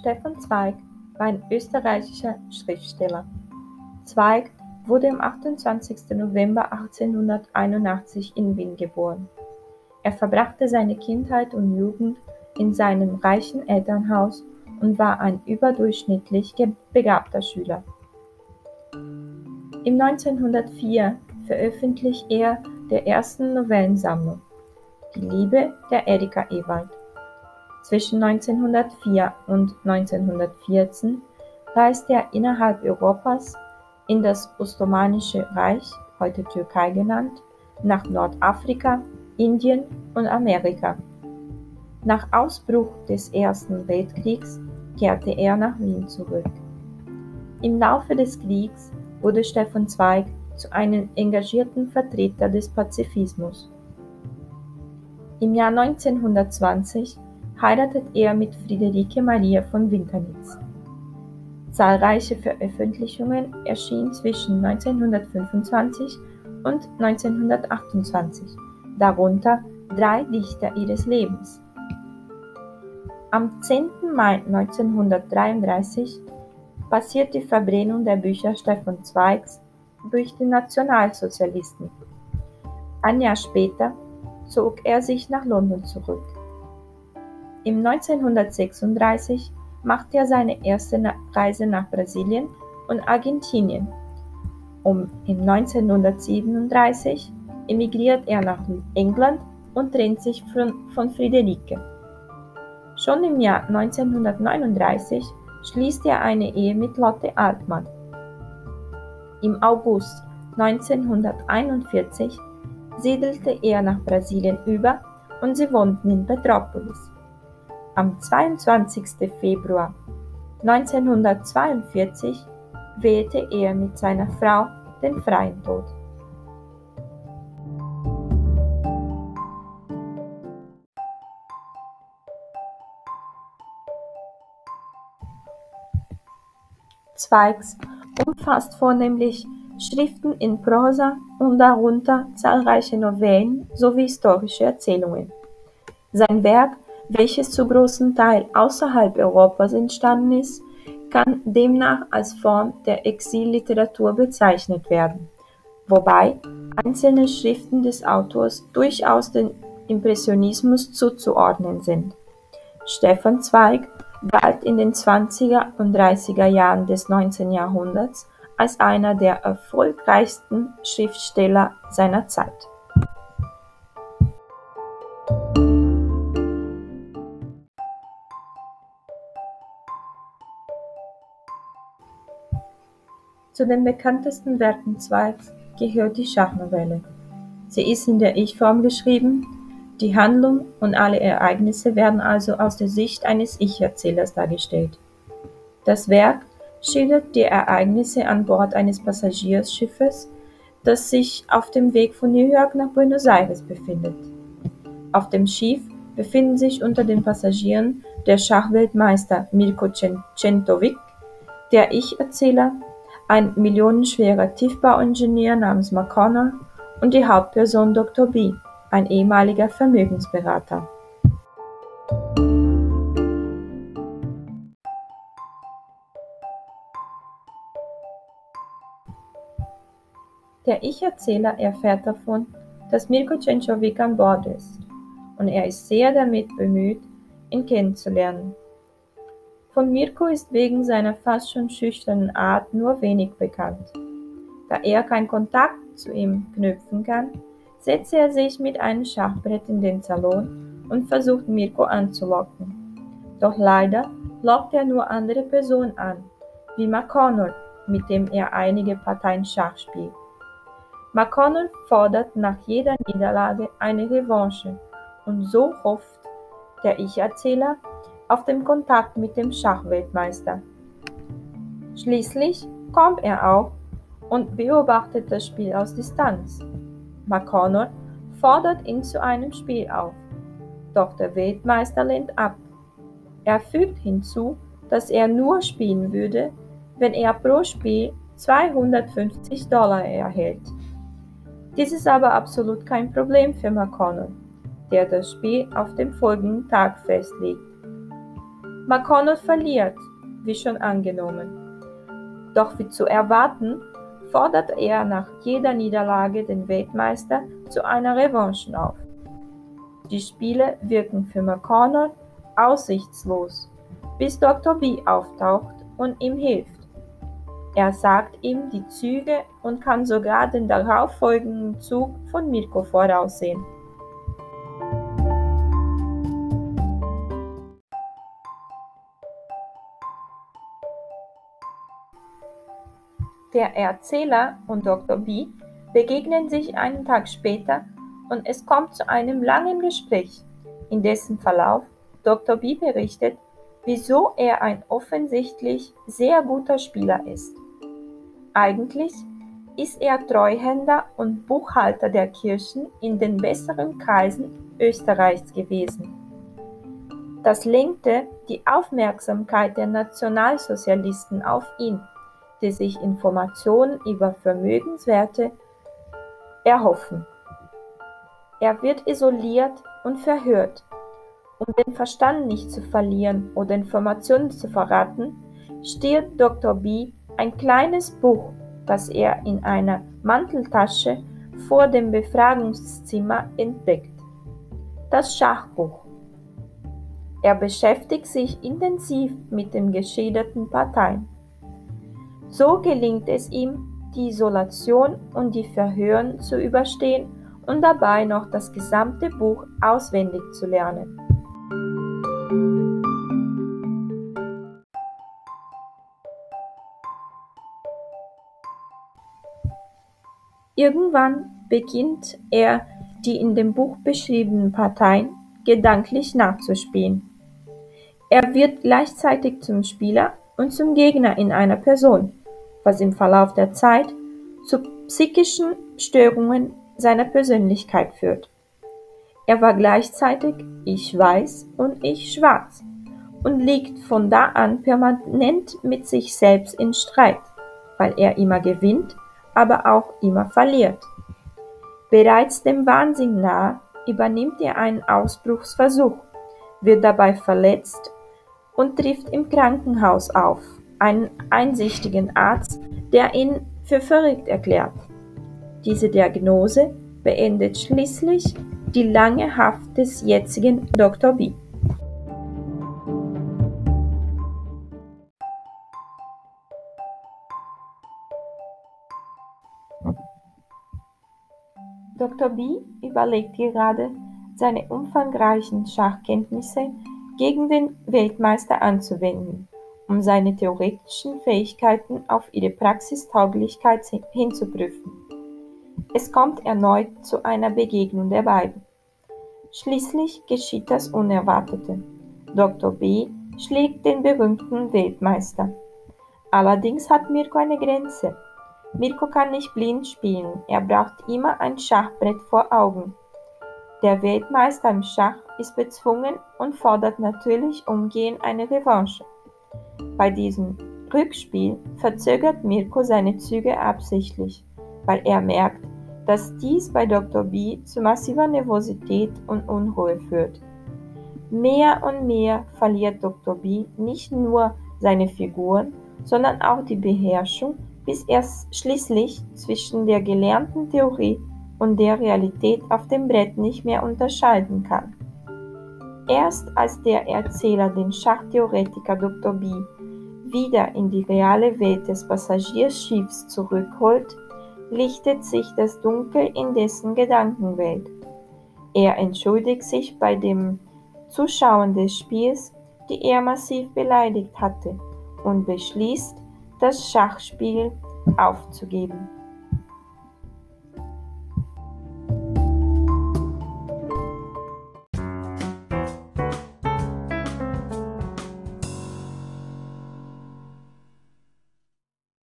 Stefan Zweig war ein österreichischer Schriftsteller. Zweig wurde am 28. November 1881 in Wien geboren. Er verbrachte seine Kindheit und Jugend in seinem reichen Elternhaus und war ein überdurchschnittlich begabter Schüler. Im 1904 veröffentlichte er der ersten Novellensammlung Die Liebe der Erika Ewald. Zwischen 1904 und 1914 reiste er innerhalb Europas in das Osmanische Reich, heute Türkei genannt, nach Nordafrika, Indien und Amerika. Nach Ausbruch des Ersten Weltkriegs kehrte er nach Wien zurück. Im Laufe des Kriegs wurde Stefan Zweig zu einem engagierten Vertreter des Pazifismus. Im Jahr 1920 heiratet er mit Friederike Maria von Winternitz. Zahlreiche Veröffentlichungen erschienen zwischen 1925 und 1928, darunter Drei Dichter ihres Lebens. Am 10. Mai 1933 passiert die Verbrennung der Bücher Stefan Zweigs durch die Nationalsozialisten. Ein Jahr später zog er sich nach London zurück. Im 1936 machte er seine erste Reise nach Brasilien und Argentinien. Um im 1937 emigriert er nach England und trennt sich von, von Friederike. Schon im Jahr 1939 schließt er eine Ehe mit Lotte Altmann. Im August 1941 siedelte er nach Brasilien über und sie wohnten in Petropolis. Am 22. Februar 1942 wählte er mit seiner Frau den freien Tod. Zweigs umfasst vornehmlich Schriften in Prosa und darunter zahlreiche Novellen sowie historische Erzählungen. Sein Werk welches zu großem Teil außerhalb Europas entstanden ist, kann demnach als Form der Exilliteratur bezeichnet werden, wobei einzelne Schriften des Autors durchaus dem Impressionismus zuzuordnen sind. Stefan Zweig galt in den 20er und 30er Jahren des 19. Jahrhunderts als einer der erfolgreichsten Schriftsteller seiner Zeit. Zu den bekanntesten Werken Zweigs gehört die Schachnovelle. Sie ist in der Ich-Form geschrieben, die Handlung und alle Ereignisse werden also aus der Sicht eines Ich-Erzählers dargestellt. Das Werk schildert die Ereignisse an Bord eines Passagierschiffes, das sich auf dem Weg von New York nach Buenos Aires befindet. Auf dem Schiff befinden sich unter den Passagieren der Schachweltmeister Mirko Centovic, der Ich-Erzähler ein millionenschwerer Tiefbauingenieur namens McConnell und die Hauptperson Dr. B, ein ehemaliger Vermögensberater. Der Ich-Erzähler erfährt davon, dass Mirko Cencovic an Bord ist, und er ist sehr damit bemüht, ihn kennenzulernen. Von Mirko ist wegen seiner fast schon schüchternen Art nur wenig bekannt. Da er keinen Kontakt zu ihm knüpfen kann, setzt er sich mit einem Schachbrett in den Salon und versucht Mirko anzulocken. Doch leider lockt er nur andere Personen an, wie McConnell, mit dem er einige Parteien Schach spielt. McConnell fordert nach jeder Niederlage eine Revanche und so hofft der Ich-Erzähler, auf den Kontakt mit dem Schachweltmeister. Schließlich kommt er auch und beobachtet das Spiel aus Distanz. McConnell fordert ihn zu einem Spiel auf, doch der Weltmeister lehnt ab. Er fügt hinzu, dass er nur spielen würde, wenn er pro Spiel 250 Dollar erhält. Dies ist aber absolut kein Problem für McConnell, der das Spiel auf den folgenden Tag festlegt. McConnell verliert, wie schon angenommen. Doch wie zu erwarten, fordert er nach jeder Niederlage den Weltmeister zu einer Revanche auf. Die Spiele wirken für McConnell aussichtslos, bis Dr. B auftaucht und ihm hilft. Er sagt ihm die Züge und kann sogar den darauffolgenden Zug von Mirko voraussehen. Der Erzähler und Dr. B begegnen sich einen Tag später und es kommt zu einem langen Gespräch, in dessen Verlauf Dr. B berichtet, wieso er ein offensichtlich sehr guter Spieler ist. Eigentlich ist er Treuhänder und Buchhalter der Kirchen in den besseren Kreisen Österreichs gewesen. Das lenkte die Aufmerksamkeit der Nationalsozialisten auf ihn, die sich Informationen über Vermögenswerte erhoffen. Er wird isoliert und verhört. Um den Verstand nicht zu verlieren oder Informationen zu verraten, stiehlt Dr. B ein kleines Buch, das er in einer Manteltasche vor dem Befragungszimmer entdeckt. Das Schachbuch. Er beschäftigt sich intensiv mit den geschilderten Parteien. So gelingt es ihm, die Isolation und die Verhören zu überstehen und dabei noch das gesamte Buch auswendig zu lernen. Irgendwann beginnt er, die in dem Buch beschriebenen Parteien gedanklich nachzuspielen. Er wird gleichzeitig zum Spieler und zum Gegner in einer Person, was im Verlauf der Zeit zu psychischen Störungen seiner Persönlichkeit führt. Er war gleichzeitig ich weiß und ich schwarz und liegt von da an permanent mit sich selbst in Streit, weil er immer gewinnt aber auch immer verliert. Bereits dem Wahnsinn nahe übernimmt er einen Ausbruchsversuch, wird dabei verletzt und trifft im Krankenhaus auf, einen einsichtigen Arzt, der ihn für verrückt erklärt. Diese Diagnose beendet schließlich die lange Haft des jetzigen Dr. B. Dr. B überlegt gerade, seine umfangreichen Schachkenntnisse gegen den Weltmeister anzuwenden, um seine theoretischen Fähigkeiten auf ihre Praxistauglichkeit hinzuprüfen. Es kommt erneut zu einer Begegnung der beiden. Schließlich geschieht das Unerwartete. Dr. B schlägt den berühmten Weltmeister. Allerdings hat Mirko eine Grenze. Mirko kann nicht blind spielen, er braucht immer ein Schachbrett vor Augen. Der Weltmeister im Schach ist bezwungen und fordert natürlich umgehend eine Revanche. Bei diesem Rückspiel verzögert Mirko seine Züge absichtlich, weil er merkt, dass dies bei Dr. B zu massiver Nervosität und Unruhe führt. Mehr und mehr verliert Dr. B nicht nur seine Figuren, sondern auch die Beherrschung bis er schließlich zwischen der gelernten Theorie und der Realität auf dem Brett nicht mehr unterscheiden kann. Erst als der Erzähler den Schachtheoretiker Dr. B wieder in die reale Welt des Passagierschiffs zurückholt, lichtet sich das Dunkel in dessen Gedankenwelt. Er entschuldigt sich bei dem Zuschauern des Spiels, die er massiv beleidigt hatte, und beschließt, das Schachspiel aufzugeben.